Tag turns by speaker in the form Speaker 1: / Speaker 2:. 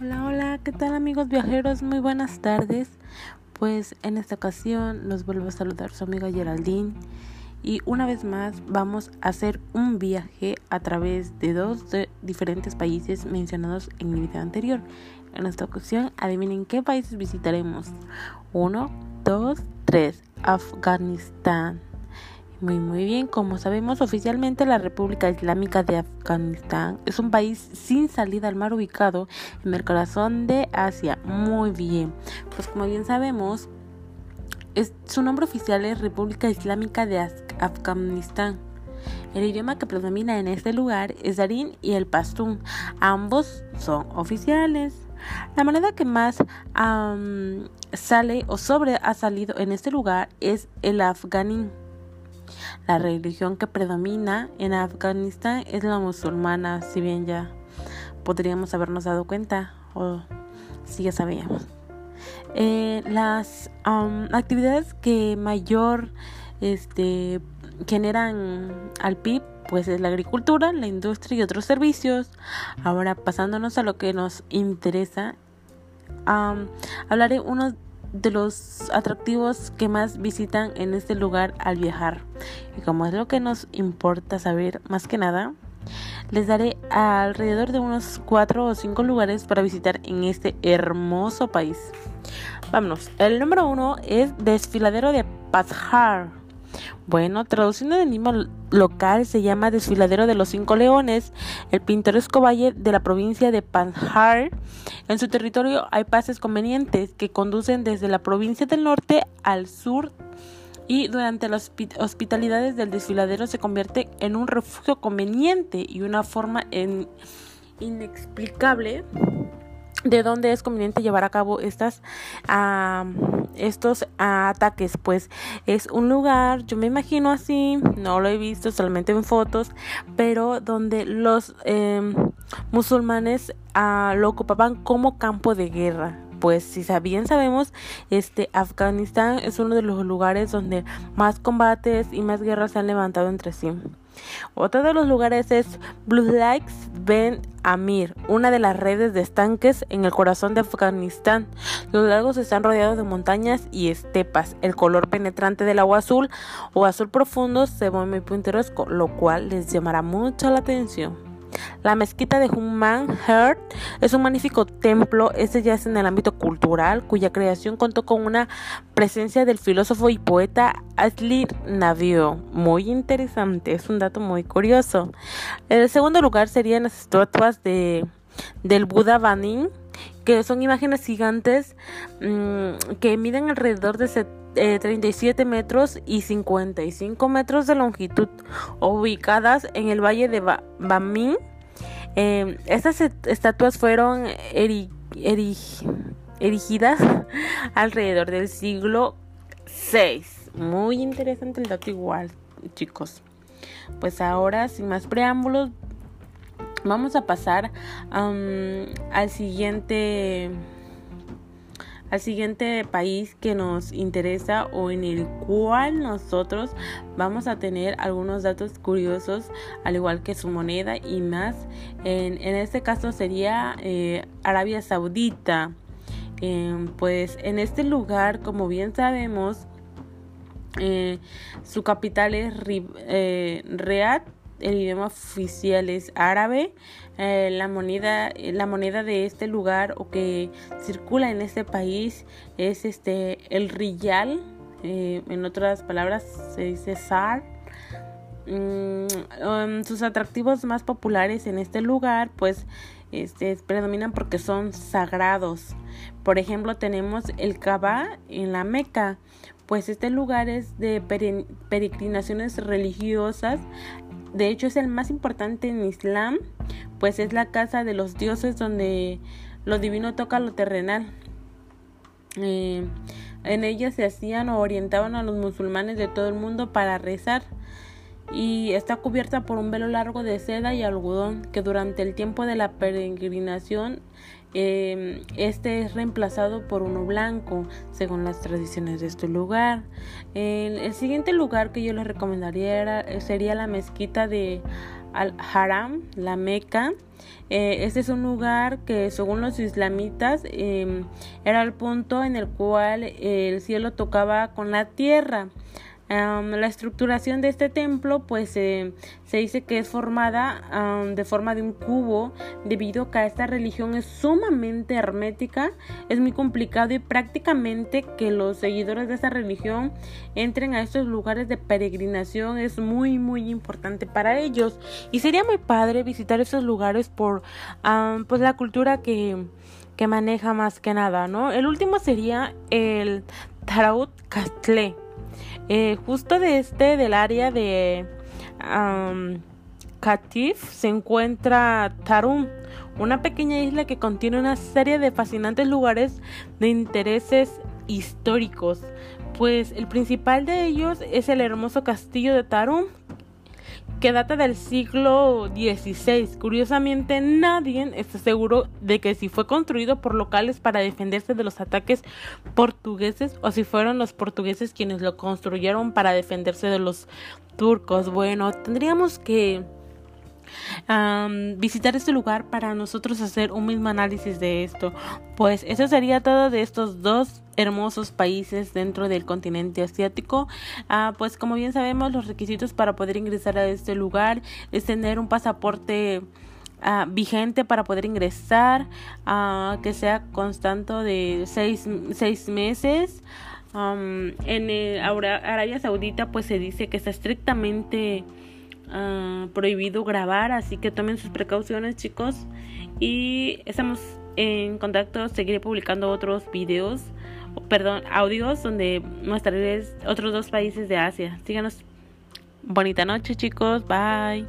Speaker 1: Hola, hola, ¿qué tal amigos viajeros? Muy buenas tardes. Pues en esta ocasión los vuelvo a saludar su amiga Geraldine y una vez más vamos a hacer un viaje a través de dos diferentes países mencionados en el video anterior. En esta ocasión, adivinen qué países visitaremos. Uno, dos, tres. Afganistán. Muy, muy bien. Como sabemos, oficialmente la República Islámica de Afganistán es un país sin salida al mar ubicado en el corazón de Asia. Muy bien. Pues como bien sabemos, su nombre oficial es República Islámica de Afganistán. El idioma que predomina en este lugar es Darín y el Pastún. Ambos son oficiales. La moneda que más sale o sobre ha salido en este lugar es el afganí. La religión que predomina en Afganistán es la musulmana, si bien ya podríamos habernos dado cuenta o si ya sabíamos. Eh, las actividades que mayor este, generan al PIB pues es la agricultura, la industria y otros servicios. Ahora pasándonos a lo que nos interesa, hablaré unos de los atractivos que más visitan en este lugar al viajar. Y como es lo que nos importa saber más que nada, les daré alrededor de unos 4 o 5 lugares para visitar en este hermoso país. Vámonos. El número uno es Desfiladero de Pazhar. Bueno, traduciendo del mismo local se llama Desfiladero de los Cinco Leones, el pintoresco valle de la provincia de Panjshir. En su territorio hay pases convenientes que conducen desde la provincia del norte al sur y durante las hospitalidades del desfiladero se convierte en un refugio conveniente y una forma inexplicable de dónde es conveniente llevar a cabo estas estos ataques pues es un lugar yo me imagino así no lo he visto solamente en fotos pero donde los em, musulmanes ah, lo ocupaban como campo de guerra pues si bien sabemos, este Afganistán es uno de los lugares donde más combates y más guerras se han levantado entre sí. Otro de los lugares es Blue Lakes Ben Amir, una de las redes de estanques en el corazón de Afganistán. Los lagos están rodeados de montañas y estepas. El color penetrante del agua azul o azul profundo se ve muy pintoresco, lo cual les llamará mucho la atención. La mezquita de Human Heart es un magnífico templo, este ya es en el ámbito cultural, cuya creación contó con una presencia del filósofo y poeta Asli Navio. Muy interesante, es un dato muy curioso. El segundo lugar serían las estatuas de, del Buda Banin, que son imágenes gigantes mm, que miden alrededor de 37 eh, metros y 55 metros de longitud, ubicadas en el valle de Bamin. Em, estas estatuas fueron erigidas alrededor del siglo VI. Muy interesante el dato igual, chicos. Pues ahora, sin más preámbulos, vamos a pasar al siguiente al siguiente país que nos interesa o en el cual nosotros vamos a tener algunos datos curiosos al igual que su moneda y más. En, este caso sería eh, Arabia Saudita. Em, pues en este lugar como bien sabemos eh, su capital es eh, Riyadh el idioma oficial es árabe. Eh, la, moneda, la moneda de este lugar o que circula en este país es este el riyal. Eh, en otras palabras se dice zar. Mm, um, sus atractivos más populares en este lugar pues este, predominan porque son sagrados. Por ejemplo, tenemos el Kaaba en la Meca, pues este lugar es de peregrinaciones religiosas de hecho, es el más importante en Islam, pues es la casa de los dioses donde lo divino toca lo terrenal. Eh, en ella se hacían o orientaban a los musulmanes de todo el mundo para rezar y está cubierta por un velo largo de seda y algodón que durante el tiempo de la peregrinación Em, este es reemplazado por uno blanco, según las tradiciones de este lugar. El, siguiente lugar que yo les recomendaría sería la mezquita de al-Haram, la Meca. Eh, este es un lugar que según los islamitas em, era el punto en el cual el cielo tocaba con la tierra la estructuración de este templo pues se dice que es formada de forma de un cubo debido a que esta religión es sumamente hermética es muy complicado y prácticamente que los seguidores de esta religión entren a estos lugares de peregrinación es muy muy importante para ellos y sería muy padre visitar esos lugares por pues la cultura que que maneja más que nada, ¿no? El último sería el Taraut Castle eh, justo de este, del área de um, Katif, se encuentra Tarum, una pequeña isla que contiene una serie de fascinantes lugares de intereses históricos. Pues el principal de ellos es el hermoso castillo de Tarum, que data del siglo XVI. Curiosamente, nadie está seguro de que si fue construido por locales para defenderse de los ataques portugueses o si fueron los portugueses quienes lo construyeron para defenderse de los turcos. Bueno, tendríamos que visitar este lugar para nosotros hacer un mismo análisis de esto. Pues eso sería todo de estos dos hermosos países dentro del continente asiático. Ah, pues como bien sabemos, los requisitos para poder ingresar a este lugar es tener un pasaporte ah, vigente para poder ingresar, uh, que sea constante de seis meses. en Arabia Saudita pues se dice que está estrictamente Ah, prohibido grabar, así que tomen sus precauciones chicos y estamos en contacto, seguiré publicando otros videos, perdón, audios donde mostraré otros dos países de Asia. Síganos. Bonita noche chicos, bye.